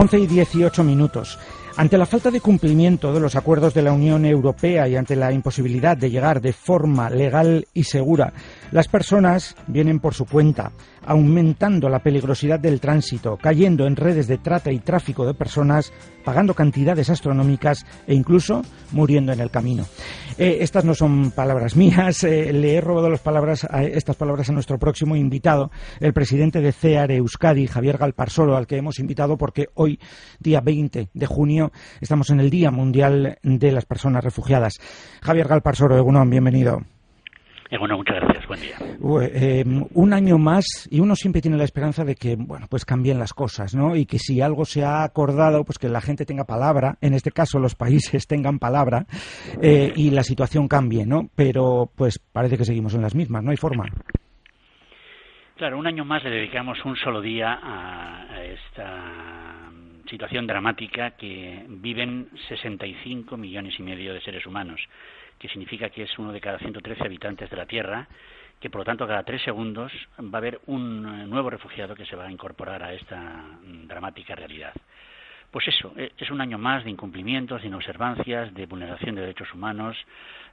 11 y 18 minutos. Ante la falta de cumplimiento de los acuerdos de la Unión Europea y ante la imposibilidad de llegar de forma legal y segura, las personas vienen por su cuenta, aumentando la peligrosidad del tránsito, cayendo en redes de trata y tráfico de personas, pagando cantidades astronómicas e incluso muriendo en el camino. Eh, estas no son palabras mías, eh, le he robado las palabras estas palabras a nuestro próximo invitado, el presidente de CEAR Euskadi, Javier Galparsoro, al que hemos invitado porque hoy, día 20 de junio, estamos en el Día Mundial de las Personas Refugiadas. Javier Galparsoro, Egunon, bienvenido. Bueno, muchas gracias. Buen día. Eh, un año más y uno siempre tiene la esperanza de que, bueno, pues cambien las cosas, ¿no? Y que si algo se ha acordado, pues que la gente tenga palabra, en este caso los países tengan palabra eh, y la situación cambie, ¿no? Pero, pues parece que seguimos en las mismas, no hay forma. Claro, un año más le dedicamos un solo día a esta situación dramática que viven 65 millones y medio de seres humanos que significa que es uno de cada 113 habitantes de la Tierra, que por lo tanto cada tres segundos va a haber un eh, nuevo refugiado que se va a incorporar a esta mm, dramática realidad. Pues eso, e, es un año más de incumplimientos, de inobservancias, de vulneración de derechos humanos,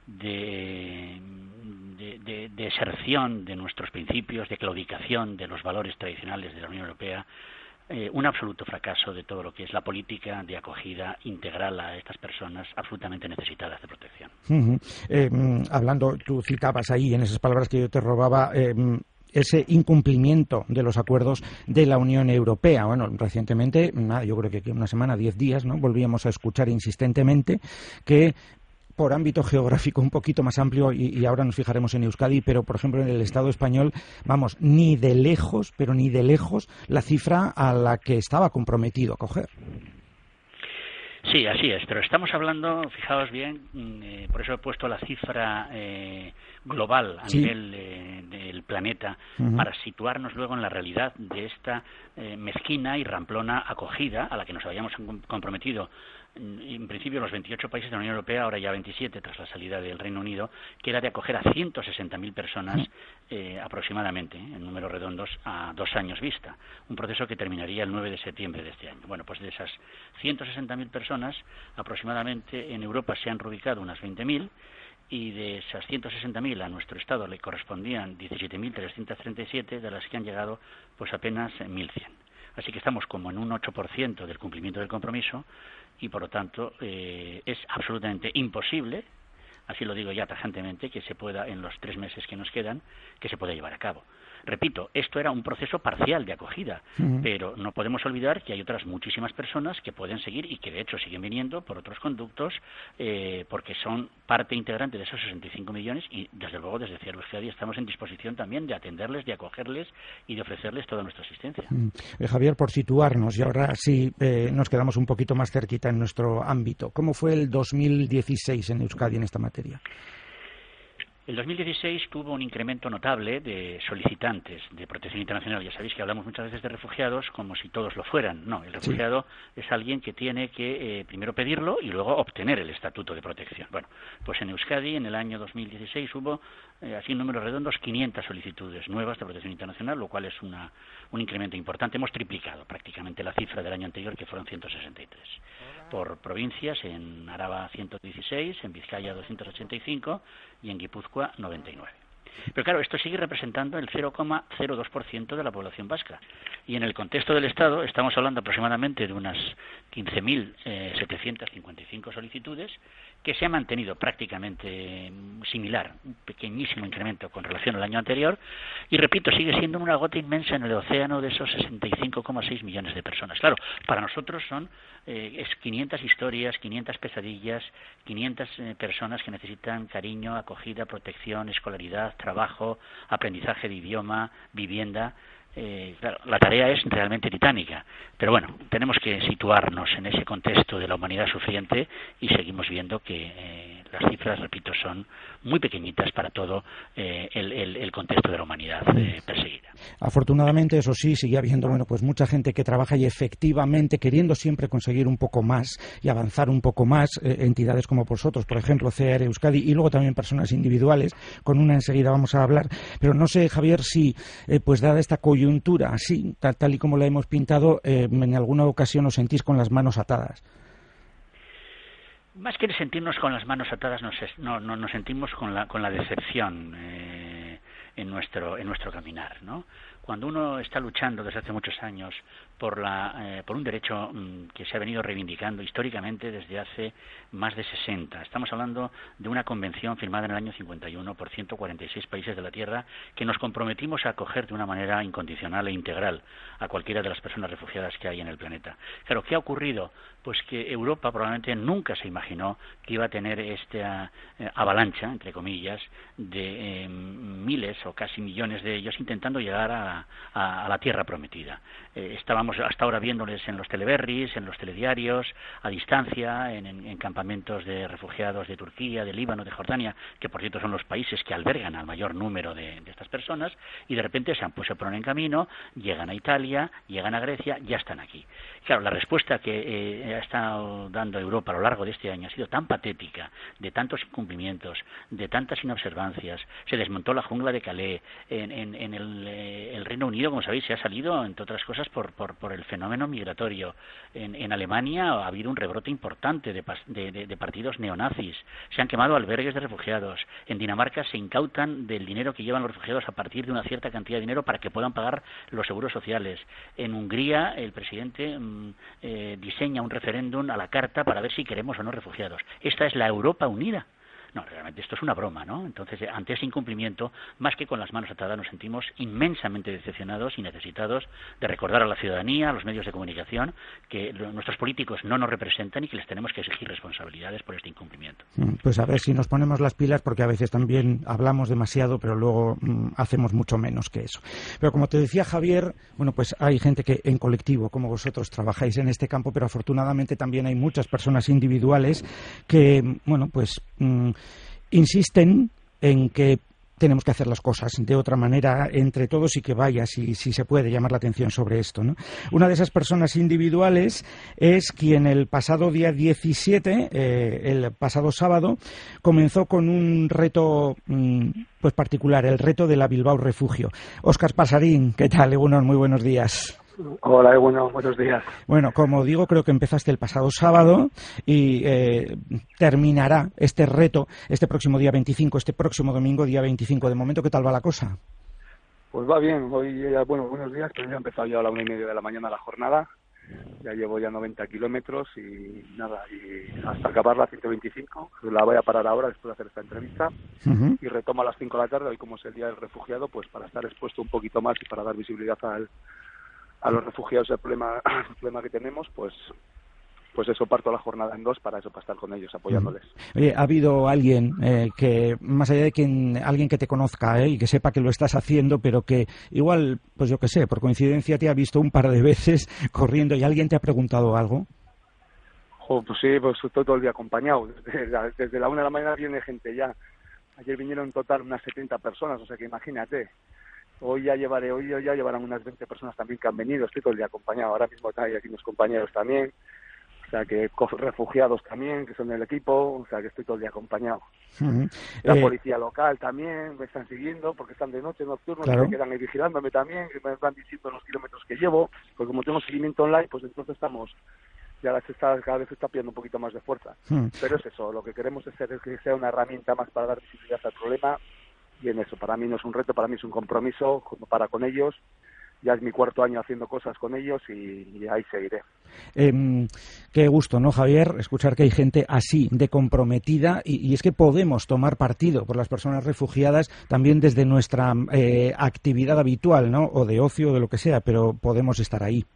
de, de, de, de, deserción de nuestros principios, de claudicación de los valores tradicionales de la Unión Europea, eh, un absoluto fracaso de todo lo que es la política de acogida integral a estas personas absolutamente necesitadas de protección. eh, hablando, tú citabas ahí en esas palabras que yo te robaba. Eh, ese incumplimiento de los acuerdos de la Unión Europea. Bueno, recientemente, nada, yo creo que una semana, diez días, ¿no? Volvíamos a escuchar insistentemente que por ámbito geográfico un poquito más amplio y, y, ahora nos fijaremos en Euskadi, pero por ejemplo en el Estado español, vamos, ni de lejos, pero ni de lejos la cifra a la que estaba comprometido a coger. Sí, así es, pero estamos hablando, fijaos bien, eh, por eso he puesto la cifra eh, global a sí. nivel eh, del planeta uh -huh. para situarnos luego en la realidad de esta eh, mezquina y ramplona acogida a la que nos habíamos comprometido en principio los 28 países de la Unión Europea, ahora ya 27 tras la salida del Reino Unido, que era de acoger a 160.000 personas eh, aproximadamente, en números redondos, a dos años vista. Un proceso que terminaría el 9 de septiembre de este año. Bueno, pues de esas 160.000 personas, aproximadamente en Europa se han reubicado unas 20.000 y de esas 160.000 a nuestro Estado le correspondían 17.337, de las que han llegado pues apenas 1.100. Así que estamos como en un 8% del cumplimiento del compromiso y por lo tanto eh, es absolutamente imposible, así lo digo ya tajantemente, que se pueda en los tres meses que nos quedan, que se pueda llevar a cabo. Repito, esto era un proceso parcial de acogida, uh -huh. pero no podemos olvidar que hay otras muchísimas personas que pueden seguir y que de hecho siguen viniendo por otros conductos eh, porque son parte integrante de esos 65 millones y desde luego desde Euskadi estamos en disposición también de atenderles, de acogerles y de ofrecerles toda nuestra asistencia. Uh -huh. Javier, por situarnos y ahora sí eh, nos quedamos un poquito más cerquita en nuestro ámbito, ¿cómo fue el 2016 en Euskadi en esta materia? El 2016 tuvo un incremento notable de solicitantes de protección internacional. Ya sabéis que hablamos muchas veces de refugiados como si todos lo fueran. No, el refugiado sí. es alguien que tiene que eh, primero pedirlo y luego obtener el estatuto de protección. Bueno, pues en Euskadi en el año 2016 hubo, eh, así en números redondos, 500 solicitudes nuevas de protección internacional, lo cual es una, un incremento importante. Hemos triplicado prácticamente la cifra del año anterior, que fueron 163. Por provincias, en Araba 116, en Vizcaya 285 y en Guipúzcoa 99. Pero claro, esto sigue representando el 0,02% de la población vasca. Y en el contexto del Estado estamos hablando aproximadamente de unas 15.755 solicitudes que se ha mantenido prácticamente similar, un pequeñísimo incremento con relación al año anterior, y repito, sigue siendo una gota inmensa en el océano de esos 65,6 millones de personas. Claro, para nosotros son eh, es 500 historias, 500 pesadillas, 500 eh, personas que necesitan cariño, acogida, protección, escolaridad, trabajo, aprendizaje de idioma, vivienda. Eh, la tarea es realmente titánica, pero bueno, tenemos que situarnos en ese contexto de la humanidad sufriente y seguimos viendo que eh, las cifras, repito, son muy pequeñitas para todo eh, el, contexto de la humanidad eh, perseguida. Afortunadamente, eso sí, sigue habiendo bueno, pues mucha gente que trabaja y efectivamente queriendo siempre conseguir un poco más y avanzar un poco más, eh, entidades como vosotros, por ejemplo, CR Euskadi, y luego también personas individuales, con una enseguida vamos a hablar. Pero no sé, Javier, si, pues dada esta coyuntura así, tal, tal y como la hemos pintado, en alguna ocasión os sentís con las manos atadas. Más que sentirnos con las manos atadas, nos, no, nos sentimos con la, con la decepción eh, en, nuestro, en nuestro caminar. ¿no? Cuando uno está luchando desde hace muchos años por, la, eh, por un derecho mm, que se ha venido reivindicando históricamente desde hace más de 60. Estamos hablando de una convención firmada en el año 51 por 146 países de la Tierra que nos comprometimos a acoger de una manera incondicional e integral a cualquiera de las personas refugiadas que hay en el planeta. Claro, ¿qué ha ocurrido? Pues que Europa probablemente nunca se imaginó que iba a tener esta eh, avalancha, entre comillas, de eh, miles o casi millones de ellos intentando llegar a, la Tierra prometida. Estábamos hasta ahora viéndoles en los teleberries, en los telediarios, a distancia, en, campamentos de refugiados de Turquía, de Líbano, de Jordania, que por cierto son los países que albergan al mayor número de, estas personas, y de repente se han puesto se ponen en camino, llegan a Italia, llegan a Grecia, ya están aquí. Claro, la respuesta que eh, ha estado dando Europa a lo largo de este año ha sido tan patética, de tantos incumplimientos, de tantas inobservancias. Se desmontó la jungla de Calais. En, eh, el, Reino Unido, como sabéis, se ha salido, entre otras cosas, por, por, el fenómeno migratorio. En, Alemania ha habido un rebrote importante de, partidos neonazis. Se han quemado albergues de refugiados. En Dinamarca se incautan del dinero que llevan los refugiados a partir de una cierta cantidad de dinero para que puedan pagar los seguros sociales. En Hungría, el presidente mm, eh, diseña un referéndum a la carta para ver si queremos o no refugiados. Esta es la Europa unida. No, realmente esto es una broma, ¿no? Entonces, ante ese incumplimiento, más que con las manos atadas, nos sentimos inmensamente decepcionados y necesitados de recordar a la ciudadanía, a los medios de comunicación, que nuestros políticos no nos representan y que les tenemos que exigir responsabilidades por este incumplimiento. Mm, pues a ver si nos ponemos las pilas, porque a veces también hablamos demasiado, pero luego mm, hacemos mucho menos que eso. Pero como te decía Javier, bueno, pues hay gente que en colectivo, como vosotros, trabajáis en este campo, pero afortunadamente también hay muchas personas individuales que, bueno, pues mm, insisten en que tenemos que hacer las cosas de otra manera entre todos y que vaya, si, si se puede llamar la atención sobre esto. ¿no? Una de esas personas individuales es quien el pasado día 17, eh, el pasado sábado, comenzó con un reto mm, pues particular, el reto de la Bilbao Refugio. Óscar Pasarín, ¿qué tal? muy buenos días. Hola, bueno, buenos días. Bueno, como digo, creo que empezaste el pasado sábado y eh, terminará este reto este próximo día 25, este próximo domingo, día 25. De momento, ¿qué tal va la cosa? Pues va bien, hoy ya, bueno, buenos días, pero ya he empezado ya a la una y media de la mañana la jornada, ya llevo ya 90 kilómetros y nada, y hasta acabar la 125, la voy a parar ahora después de hacer esta entrevista y retomo a las 5 de la tarde, hoy como es el Día del Refugiado, pues para estar expuesto un poquito más y para dar visibilidad al, a los refugiados el problema, el problema que tenemos, pues pues eso parto la jornada en dos para eso para estar con ellos apoyándoles. Oye, ha habido alguien eh, que más allá de quien alguien que te conozca eh, y que sepa que lo estás haciendo, pero que igual pues yo qué sé, por coincidencia te ha visto un par de veces corriendo y alguien te ha preguntado algo. pues sí, pues estoy todo el día acompañado. Desde, desde la una de la mañana viene gente ya. Ayer vinieron en total unas 70 personas, o sea que imagínate. Hoy ya llevaré, hoy ya llevarán unas 20 personas también que han venido, estoy todo el día acompañado, ahora mismo hay aquí unos compañeros también, o sea que refugiados también, que son del equipo, o sea que estoy todo el día acompañado. La eh, policía local también me están siguiendo porque están de noche nocturnos, me quedan ahí vigilándome también, que me van diciendo los kilómetros que llevo, porque como tengo seguimiento online, pues entonces estamos ya las está, cada vez está pidiendo un poquito más de fuerza. Pero es eso, lo que queremos es que sea una herramienta más para dar visibilidad al problema y en eso para mí no es un reto, para mí es un compromiso para con ellos. Ya es mi cuarto año haciendo cosas con ellos y, ahí seguiré. Eh, qué gusto, ¿no, Javier? Escuchar que hay gente así, de comprometida, y, es que podemos tomar partido por las personas refugiadas también desde nuestra eh, actividad habitual, ¿no? O de ocio, o de lo que sea, pero podemos estar ahí.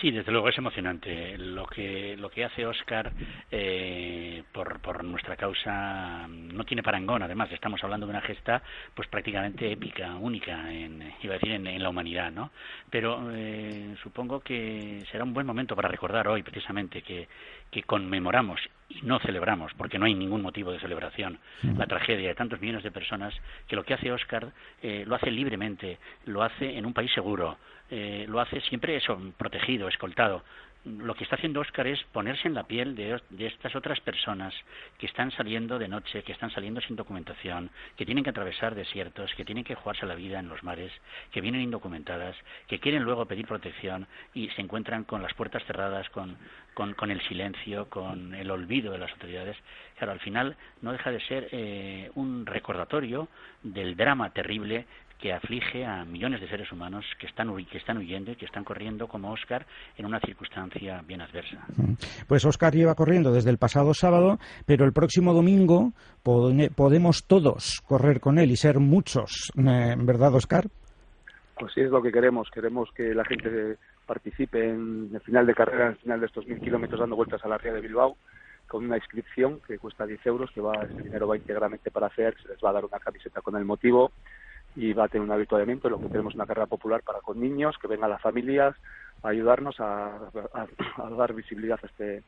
Sí, desde luego es emocionante. Lo que, lo que hace Oscar eh, por, por nuestra causa no tiene parangón. Además, estamos hablando de una gesta pues prácticamente épica, única, en, iba a decir, en, la humanidad. ¿no? Pero eh, supongo que será un buen momento para recordar hoy, precisamente, que, que conmemoramos y no celebramos, porque no hay ningún motivo de celebración, la tragedia de tantos millones de personas, que lo que hace Oscar eh, lo hace libremente, lo hace en un país seguro, eh, lo hace siempre eso, protegido, escoltado lo que está haciendo Oscar es ponerse en la piel de, estas otras personas que están saliendo de noche, que están saliendo sin documentación, que tienen que atravesar desiertos, que tienen que jugarse la vida en los mares, que vienen indocumentadas, que quieren luego pedir protección y se encuentran con las puertas cerradas, con, con, el silencio, con el olvido de las autoridades. Claro, al final no deja de ser eh, un recordatorio del drama terrible que aflige a millones de seres humanos que están, que están huyendo y que están corriendo como Oscar en una circunstancia bien adversa. Mm. Pues Oscar lleva corriendo desde el pasado sábado, pero el próximo domingo podemos todos correr con él y ser muchos, eh, ¿verdad, Oscar? Pues sí, es lo que queremos. Queremos que la gente participe en el final de carrera, en el final de estos mil kilómetros dando vueltas a la ría de Bilbao con una inscripción que cuesta 10 euros, que va, ese dinero va íntegramente para hacer, se les va a dar una camiseta con el motivo, y va a tener un avituallamiento, lo que tenemos una carrera popular para con niños, que vengan las familias a ayudarnos a, dar visibilidad a este,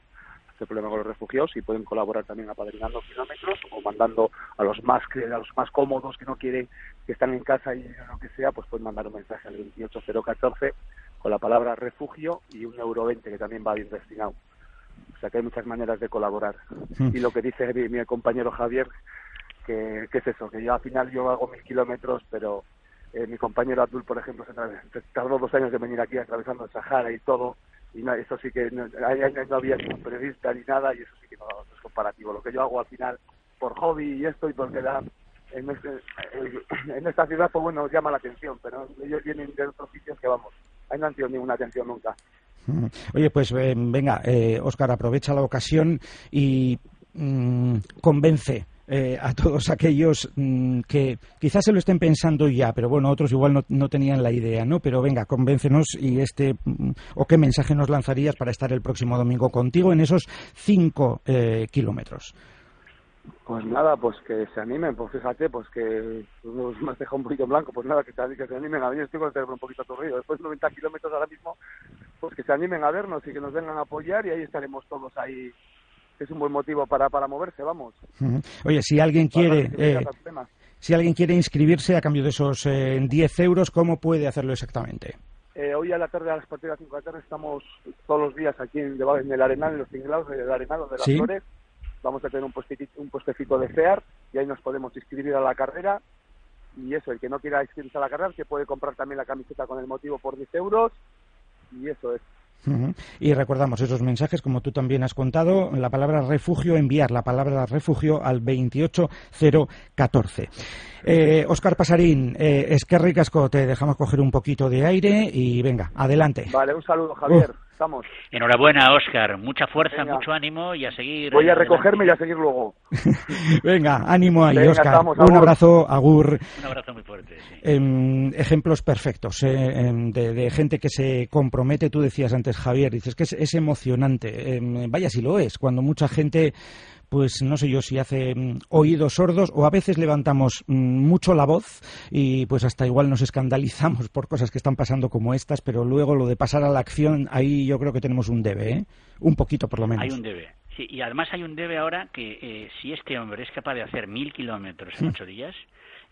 este problema con los refugiados y pueden colaborar también apadrinando kilómetros o mandando a los más a los más cómodos que no quieren que están en casa y lo que sea pues pueden mandar un mensaje al 28014 con la palabra refugio y un euro 20 que también va a ir destinado. O sea que hay muchas maneras de colaborar. Y lo que dice mi compañero Javier que, es eso, que yo al final yo hago mil kilómetros, pero eh, mi compañero Abdul, por ejemplo, se tardó dos años de venir aquí atravesando el Sahara y todo, y no, eso sí que no, no había ningún periodista ni nada, y eso sí que no, es comparativo. Lo que yo hago al final por hobby y esto y porque da, en, este, en esta ciudad, pues bueno, llama la atención, pero ellos vienen de otros sitios que vamos, ahí no han tenido ninguna atención nunca. Mm. Oye, pues eh, venga, eh, Oscar, aprovecha la ocasión y mm, convence eh, a todos aquellos mm, que quizás se lo estén pensando ya, pero bueno, otros igual no, no tenían la idea, ¿no? Pero venga, convéncenos y este, mm, o qué mensaje nos lanzarías para estar el próximo domingo contigo en esos cinco eh, kilómetros. Pues nada, pues que se animen, pues fíjate, pues que nos me has dejado un poquito blanco, pues nada, que que se animen a venir, estoy con el cerebro un poquito aturdido, después de 90 kilómetros ahora mismo, pues que se animen a vernos y que nos vengan a apoyar y ahí estaremos todos ahí es un buen motivo para, para moverse, vamos. Oye, si alguien quiere... Eh, si alguien quiere inscribirse a cambio de esos eh, 10 euros, ¿cómo puede hacerlo exactamente? Eh, hoy a la tarde, a las partidas de las 5 de la tarde, estamos todos los días aquí en, en el Arenal, en los tinglados del Arenal, de las Flores. Vamos a tener un puestecito, un de FEAR y ahí nos podemos inscribir a la carrera. Y eso, el que no quiera inscribirse a la carrera, que puede comprar también la camiseta con el motivo por 10 euros. Y eso es. Y recordamos esos mensajes, como tú también has contado, la palabra refugio, enviar la palabra refugio al 28014. Eh, Oscar Pasarín, eh, es que ricasco, te dejamos coger un poquito de aire y venga, adelante. Vale, un saludo, Javier. Estamos. Enhorabuena, Oscar. Mucha fuerza, mucho ánimo y a seguir. Voy a recogerme y a seguir luego. venga, ánimo ahí, Oscar. un abrazo, Agur. Un abrazo muy fuerte. Em, ejemplos perfectos eh, em, de, gente que se compromete. Tú decías antes, Javier, dices que es, es emocionante. Em, vaya si lo es, cuando mucha gente pues no sé yo si hace mm, oídos sordos o a veces levantamos mm, mucho la voz y pues hasta igual nos escandalizamos por cosas que están pasando como estas, pero luego lo de pasar a la acción, ahí yo creo que tenemos un debe, ¿eh? Un poquito por lo menos. Hay un debe. Sí, y además hay un debe ahora que eh, si este hombre es capaz de hacer mil kilómetros en ocho días,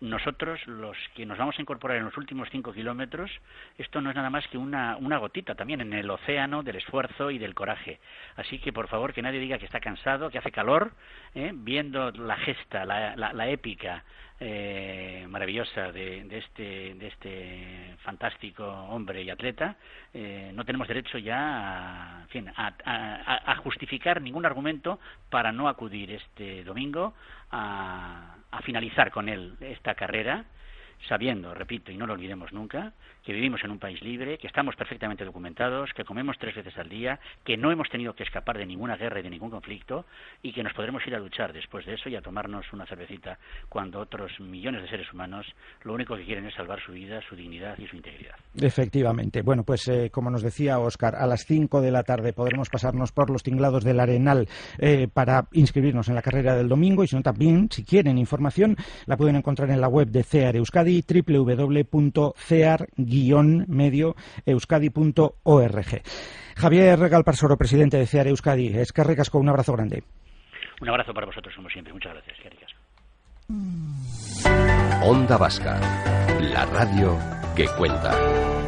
nosotros, los que nos vamos a incorporar en los últimos cinco kilómetros, esto no es nada más que una, una gotita también en el océano del esfuerzo y del coraje. Así que, por favor, que nadie diga que está cansado, que hace calor, ¿eh? viendo la gesta, la, épica eh, maravillosa de, de, este, de este fantástico hombre y atleta, eh, no tenemos derecho ya a, fin, a, a, a, justificar ningún argumento para no acudir este domingo a, a finalizar con él esta carrera sabiendo, repito, y no lo olvidemos nunca, que vivimos en un país libre, que estamos perfectamente documentados, que comemos tres veces al día, que no hemos tenido que escapar de ninguna guerra y de ningún conflicto y que nos podremos ir a luchar después de eso y a tomarnos una cervecita cuando otros millones de seres humanos lo único que quieren es salvar su vida, su dignidad y su integridad. Efectivamente. Bueno, pues eh, como nos decía Óscar, a las 5 de la tarde podremos pasarnos por los tinglados del Arenal eh, para inscribirnos en la carrera del domingo y si no también, si quieren información, la pueden encontrar en la web de CEAR Euskadi, www.cear-medio-euskadi.org. Javier Galparsoro, presidente de CEAR Euskadi, es que recasco, un abrazo grande. Un abrazo para vosotros, como siempre. Muchas gracias. Onda Vasca, la radio que cuenta.